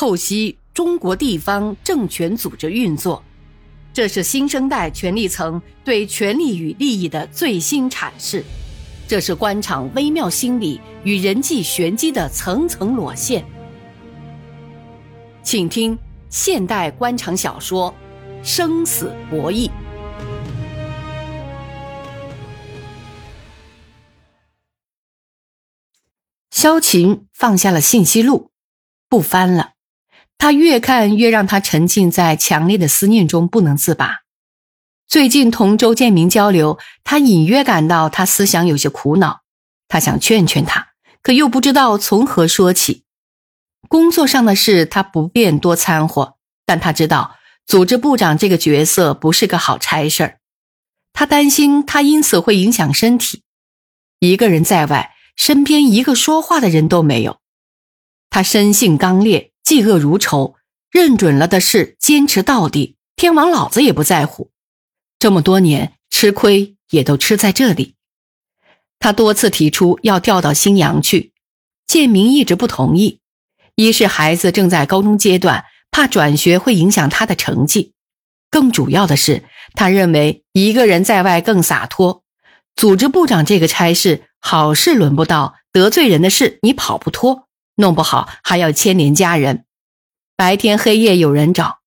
透析中国地方政权组织运作，这是新生代权力层对权力与利益的最新阐释，这是官场微妙心理与人际玄机的层层裸现。请听现代官场小说《生死博弈》。萧琴放下了信息录，不翻了。他越看越让他沉浸在强烈的思念中不能自拔。最近同周建明交流，他隐约感到他思想有些苦恼。他想劝劝他，可又不知道从何说起。工作上的事他不便多掺和，但他知道组织部长这个角色不是个好差事儿。他担心他因此会影响身体。一个人在外。身边一个说话的人都没有，他生性刚烈，嫉恶如仇，认准了的事坚持到底，天王老子也不在乎。这么多年吃亏也都吃在这里。他多次提出要调到新阳去，建明一直不同意。一是孩子正在高中阶段，怕转学会影响他的成绩；更主要的是，他认为一个人在外更洒脱。组织部长这个差事。好事轮不到，得罪人的事你跑不脱，弄不好还要牵连家人。白天黑夜有人找，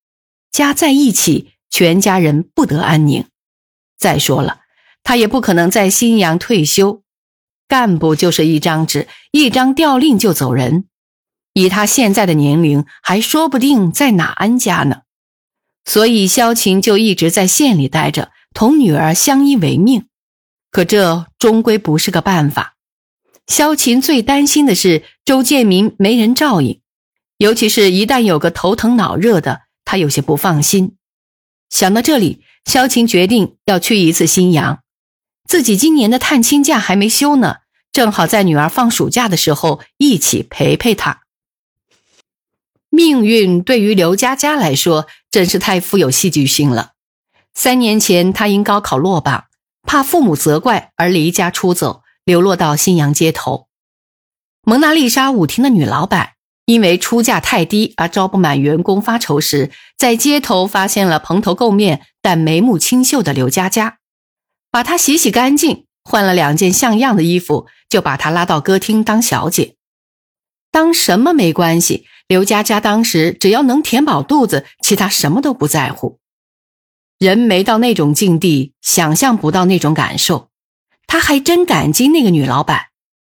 家在一起，全家人不得安宁。再说了，他也不可能在新阳退休，干部就是一张纸，一张调令就走人。以他现在的年龄，还说不定在哪安家呢。所以萧晴就一直在县里待着，同女儿相依为命。可这终归不是个办法。萧琴最担心的是周建民没人照应，尤其是一旦有个头疼脑热的，他有些不放心。想到这里，萧琴决定要去一次新阳。自己今年的探亲假还没休呢，正好在女儿放暑假的时候一起陪陪她。命运对于刘佳佳来说真是太富有戏剧性了。三年前，她因高考落榜。怕父母责怪而离家出走，流落到新阳街头。蒙娜丽莎舞厅的女老板因为出价太低而招不满员工发愁时，在街头发现了蓬头垢面但眉目清秀的刘佳佳，把她洗洗干净，换了两件像样的衣服，就把她拉到歌厅当小姐。当什么没关系，刘佳佳当时只要能填饱肚子，其他什么都不在乎。人没到那种境地，想象不到那种感受。他还真感激那个女老板，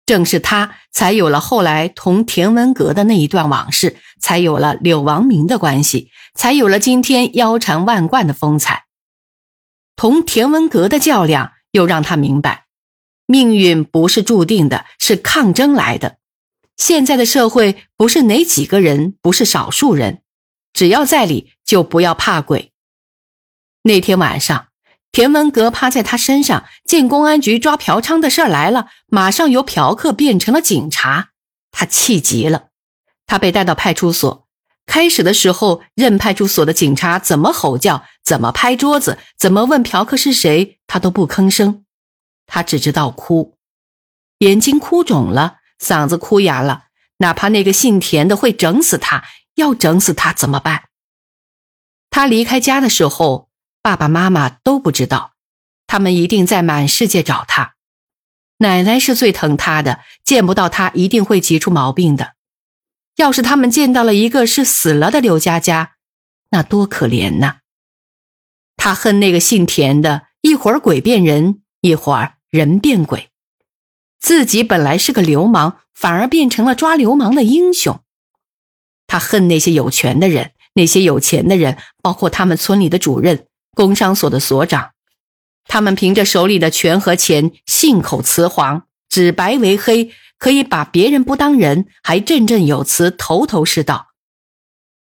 正是她才有了后来同田文阁的那一段往事，才有了柳王明的关系，才有了今天腰缠万贯的风采。同田文阁的较量，又让他明白，命运不是注定的，是抗争来的。现在的社会不是哪几个人，不是少数人，只要在理，就不要怕鬼。那天晚上，田文革趴在他身上，见公安局抓嫖娼的事儿来了，马上由嫖客变成了警察，他气极了。他被带到派出所，开始的时候，任派出所的警察怎么吼叫，怎么拍桌子，怎么问嫖客是谁，他都不吭声，他只知道哭，眼睛哭肿了，嗓子哭哑了，哪怕那个姓田的会整死他，要整死他怎么办？他离开家的时候。爸爸妈妈都不知道，他们一定在满世界找他。奶奶是最疼他的，见不到他一定会急出毛病的。要是他们见到了一个是死了的刘佳佳，那多可怜呐！他恨那个姓田的，一会儿鬼变人，一会儿人变鬼。自己本来是个流氓，反而变成了抓流氓的英雄。他恨那些有权的人，那些有钱的人，包括他们村里的主任。工商所的所长，他们凭着手里的权和钱，信口雌黄，指白为黑，可以把别人不当人，还振振有词，头头是道。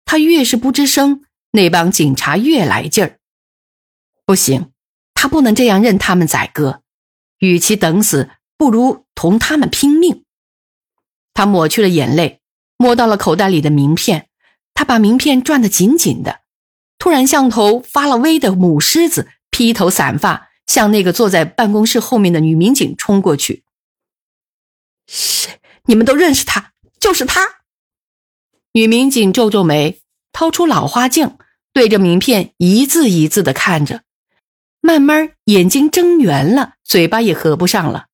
他越是不吱声，那帮警察越来劲儿。不行，他不能这样任他们宰割，与其等死，不如同他们拼命。他抹去了眼泪，摸到了口袋里的名片，他把名片攥得紧紧的。突然，像头发了威的母狮子，披头散发，向那个坐在办公室后面的女民警冲过去。谁？你们都认识他？就是他！女民警皱皱眉，掏出老花镜，对着名片一字一字的看着，慢慢眼睛睁圆了，嘴巴也合不上了。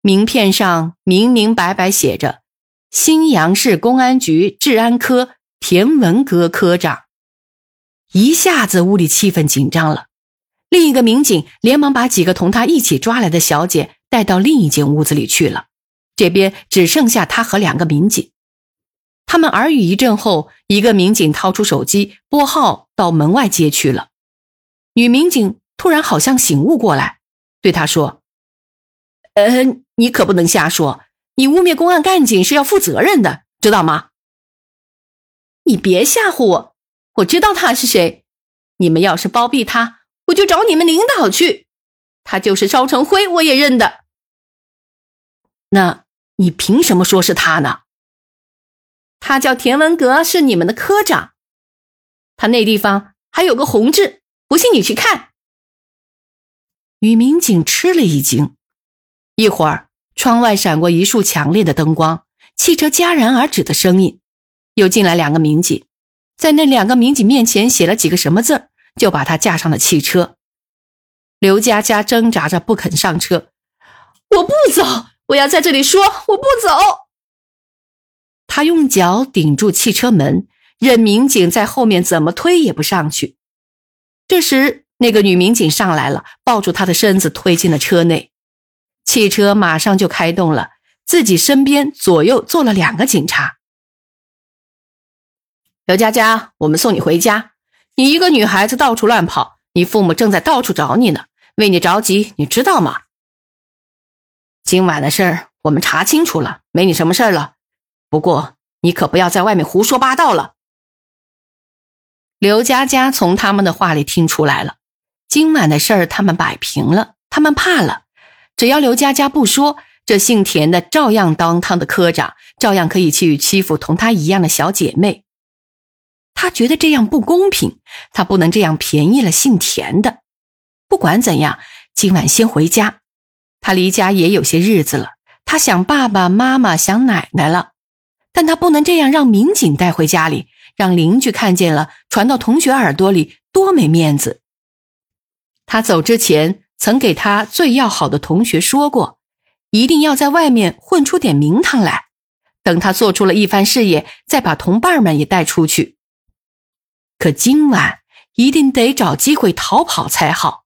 名片上明明白白写着：“新阳市公安局治安科田文革科长。”一下子屋里气氛紧张了。另一个民警连忙把几个同他一起抓来的小姐带到另一间屋子里去了。这边只剩下他和两个民警。他们耳语一阵后，一个民警掏出手机拨号到门外接去了。女民警突然好像醒悟过来，对他说：“呃，你可不能瞎说，你污蔑公安干警是要负责任的，知道吗？你别吓唬我，我知道他是谁。你们要是包庇他，我就找你们领导去。他就是烧成灰，我也认的。那你凭什么说是他呢？”他叫田文革，是你们的科长。他那地方还有个红痣，不信你去看。女民警吃了一惊，一会儿窗外闪过一束强烈的灯光，汽车戛然而止的声音，又进来两个民警，在那两个民警面前写了几个什么字就把他架上了汽车。刘佳佳挣扎着不肯上车，我不走，我要在这里说，我不走。他用脚顶住汽车门，任民警在后面怎么推也不上去。这时，那个女民警上来了，抱住他的身子推进了车内。汽车马上就开动了，自己身边左右坐了两个警察。刘佳佳，我们送你回家。你一个女孩子到处乱跑，你父母正在到处找你呢，为你着急，你知道吗？今晚的事儿我们查清楚了，没你什么事儿了。不过，你可不要在外面胡说八道了。刘佳佳从他们的话里听出来了，今晚的事儿他们摆平了，他们怕了。只要刘佳佳不说，这姓田的照样当他的科长，照样可以去欺负同他一样的小姐妹。他觉得这样不公平，他不能这样便宜了姓田的。不管怎样，今晚先回家。他离家也有些日子了，他想爸爸妈妈，想奶奶了。但他不能这样让民警带回家里，让邻居看见了，传到同学耳朵里，多没面子。他走之前曾给他最要好的同学说过，一定要在外面混出点名堂来，等他做出了一番事业，再把同伴们也带出去。可今晚一定得找机会逃跑才好。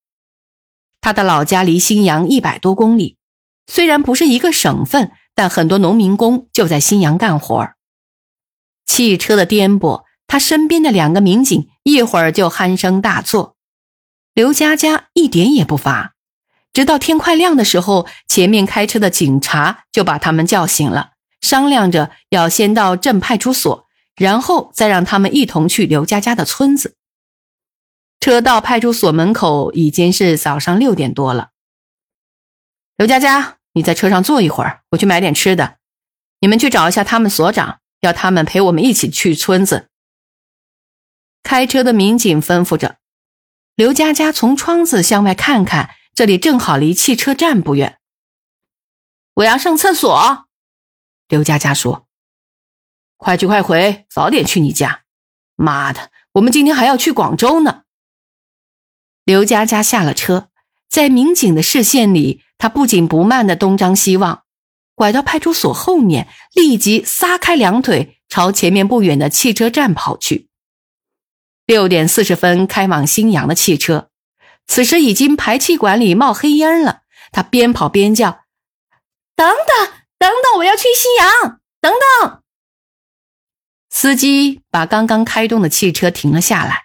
他的老家离新阳一百多公里，虽然不是一个省份。但很多农民工就在新阳干活汽车的颠簸，他身边的两个民警一会儿就鼾声大作。刘佳佳一点也不乏，直到天快亮的时候，前面开车的警察就把他们叫醒了，商量着要先到镇派出所，然后再让他们一同去刘佳佳的村子。车到派出所门口已经是早上六点多了。刘佳佳。你在车上坐一会儿，我去买点吃的。你们去找一下他们所长，要他们陪我们一起去村子。开车的民警吩咐着。刘佳佳从窗子向外看看，这里正好离汽车站不远。我要上厕所。刘佳佳说：“快去快回，早点去你家。”妈的，我们今天还要去广州呢。刘佳佳下了车，在民警的视线里。他不紧不慢的东张西望，拐到派出所后面，立即撒开两腿朝前面不远的汽车站跑去。六点四十分开往新阳的汽车，此时已经排气管里冒黑烟了。他边跑边叫：“等等，等等，我要去新阳，等等！”司机把刚刚开动的汽车停了下来。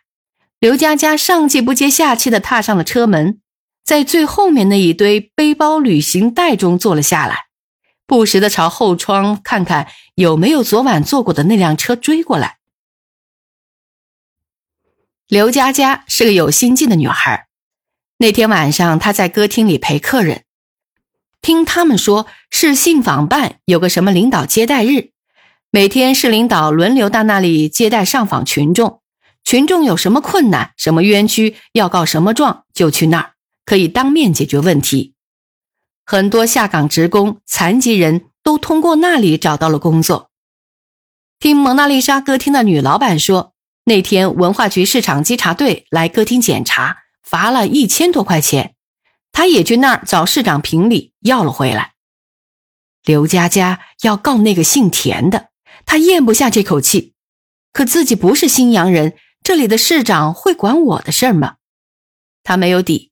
刘佳佳上气不接下气的踏上了车门。在最后面那一堆背包、旅行袋中坐了下来，不时的朝后窗看看有没有昨晚坐过的那辆车追过来。刘佳佳是个有心计的女孩，那天晚上她在歌厅里陪客人，听他们说是信访办有个什么领导接待日，每天市领导轮流到那里接待上访群众，群众有什么困难、什么冤屈要告什么状，就去那儿。可以当面解决问题，很多下岗职工、残疾人都通过那里找到了工作。听蒙娜丽莎歌厅的女老板说，那天文化局市场稽查队来歌厅检查，罚了一千多块钱，她也去那儿找市长评理，要了回来。刘佳佳要告那个姓田的，他咽不下这口气，可自己不是新阳人，这里的市长会管我的事儿吗？他没有底，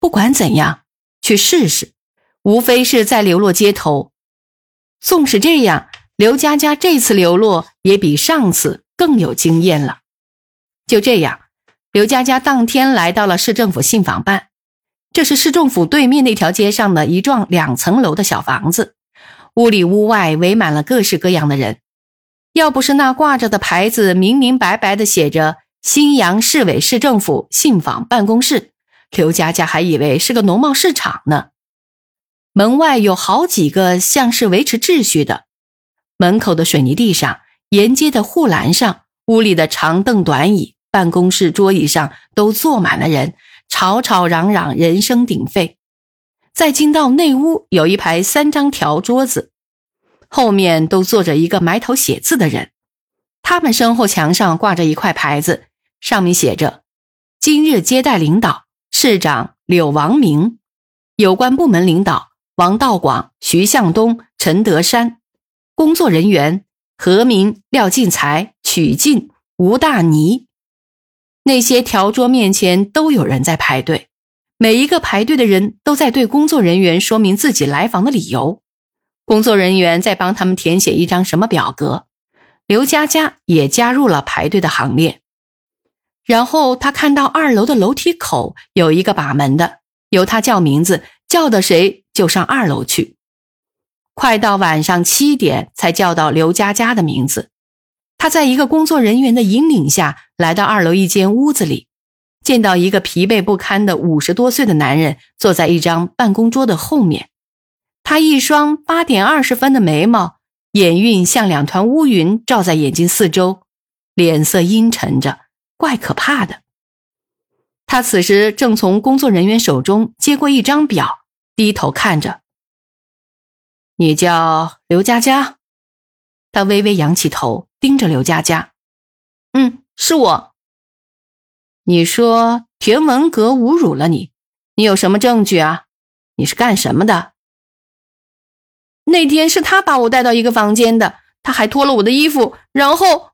不管怎样，去试试，无非是在流落街头。纵使这样。刘佳佳这次流落也比上次更有经验了。就这样，刘佳佳当天来到了市政府信访办。这是市政府对面那条街上的一幢两层楼的小房子，屋里屋外围满了各式各样的人。要不是那挂着的牌子明明白白的写着“新阳市委市政府信访办公室”，刘佳佳还以为是个农贸市场呢。门外有好几个像是维持秩序的。门口的水泥地上，沿街的护栏上，屋里的长凳短椅，办公室桌椅上都坐满了人，吵吵嚷嚷，人声鼎沸。再进到内屋，有一排三张条桌子，后面都坐着一个埋头写字的人。他们身后墙上挂着一块牌子，上面写着：“今日接待领导，市长柳王明，有关部门领导王道广、徐向东、陈德山。”工作人员何明、廖进才、曲进、吴大尼，那些条桌面前都有人在排队，每一个排队的人都在对工作人员说明自己来访的理由，工作人员在帮他们填写一张什么表格。刘佳佳也加入了排队的行列，然后他看到二楼的楼梯口有一个把门的，由他叫名字，叫的谁就上二楼去。快到晚上七点，才叫到刘佳佳的名字。他在一个工作人员的引领下来到二楼一间屋子里，见到一个疲惫不堪的五十多岁的男人坐在一张办公桌的后面。他一双八点二十分的眉毛，眼晕像两团乌云罩在眼睛四周，脸色阴沉着，怪可怕的。他此时正从工作人员手中接过一张表，低头看着。你叫刘佳佳，他微微仰起头，盯着刘佳佳。嗯，是我。你说田文革侮辱了你，你有什么证据啊？你是干什么的？那天是他把我带到一个房间的，他还脱了我的衣服，然后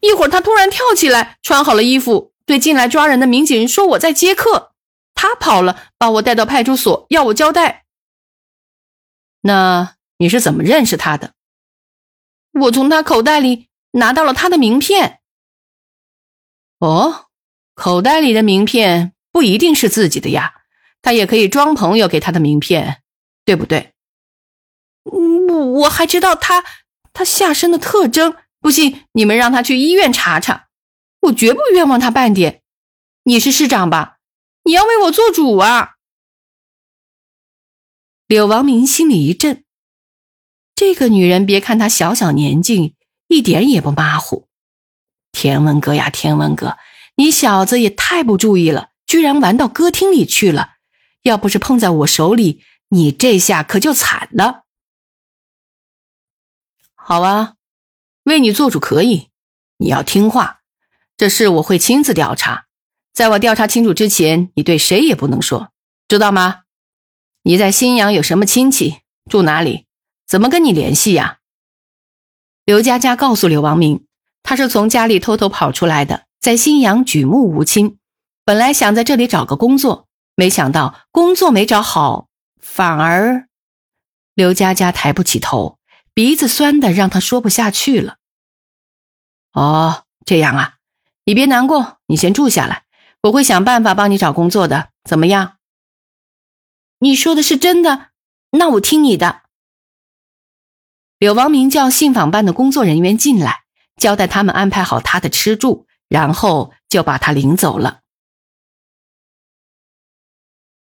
一会儿他突然跳起来，穿好了衣服，对进来抓人的民警说我在接客，他跑了，把我带到派出所，要我交代。那。你是怎么认识他的？我从他口袋里拿到了他的名片。哦，口袋里的名片不一定是自己的呀，他也可以装朋友给他的名片，对不对？我我还知道他他下身的特征，不信你们让他去医院查查，我绝不冤枉他半点。你是市长吧？你要为我做主啊！柳王明心里一震。这个女人，别看她小小年纪，一点也不马虎。田文革呀，田文革，你小子也太不注意了，居然玩到歌厅里去了。要不是碰在我手里，你这下可就惨了。好啊，为你做主可以，你要听话。这事我会亲自调查，在我调查清楚之前，你对谁也不能说，知道吗？你在新阳有什么亲戚？住哪里？怎么跟你联系呀？刘佳佳告诉刘王明，他是从家里偷偷跑出来的，在新阳举目无亲，本来想在这里找个工作，没想到工作没找好，反而……刘佳佳抬不起头，鼻子酸的让他说不下去了。哦，这样啊，你别难过，你先住下来，我会想办法帮你找工作的，怎么样？你说的是真的？那我听你的。柳王明叫信访办的工作人员进来，交代他们安排好他的吃住，然后就把他领走了。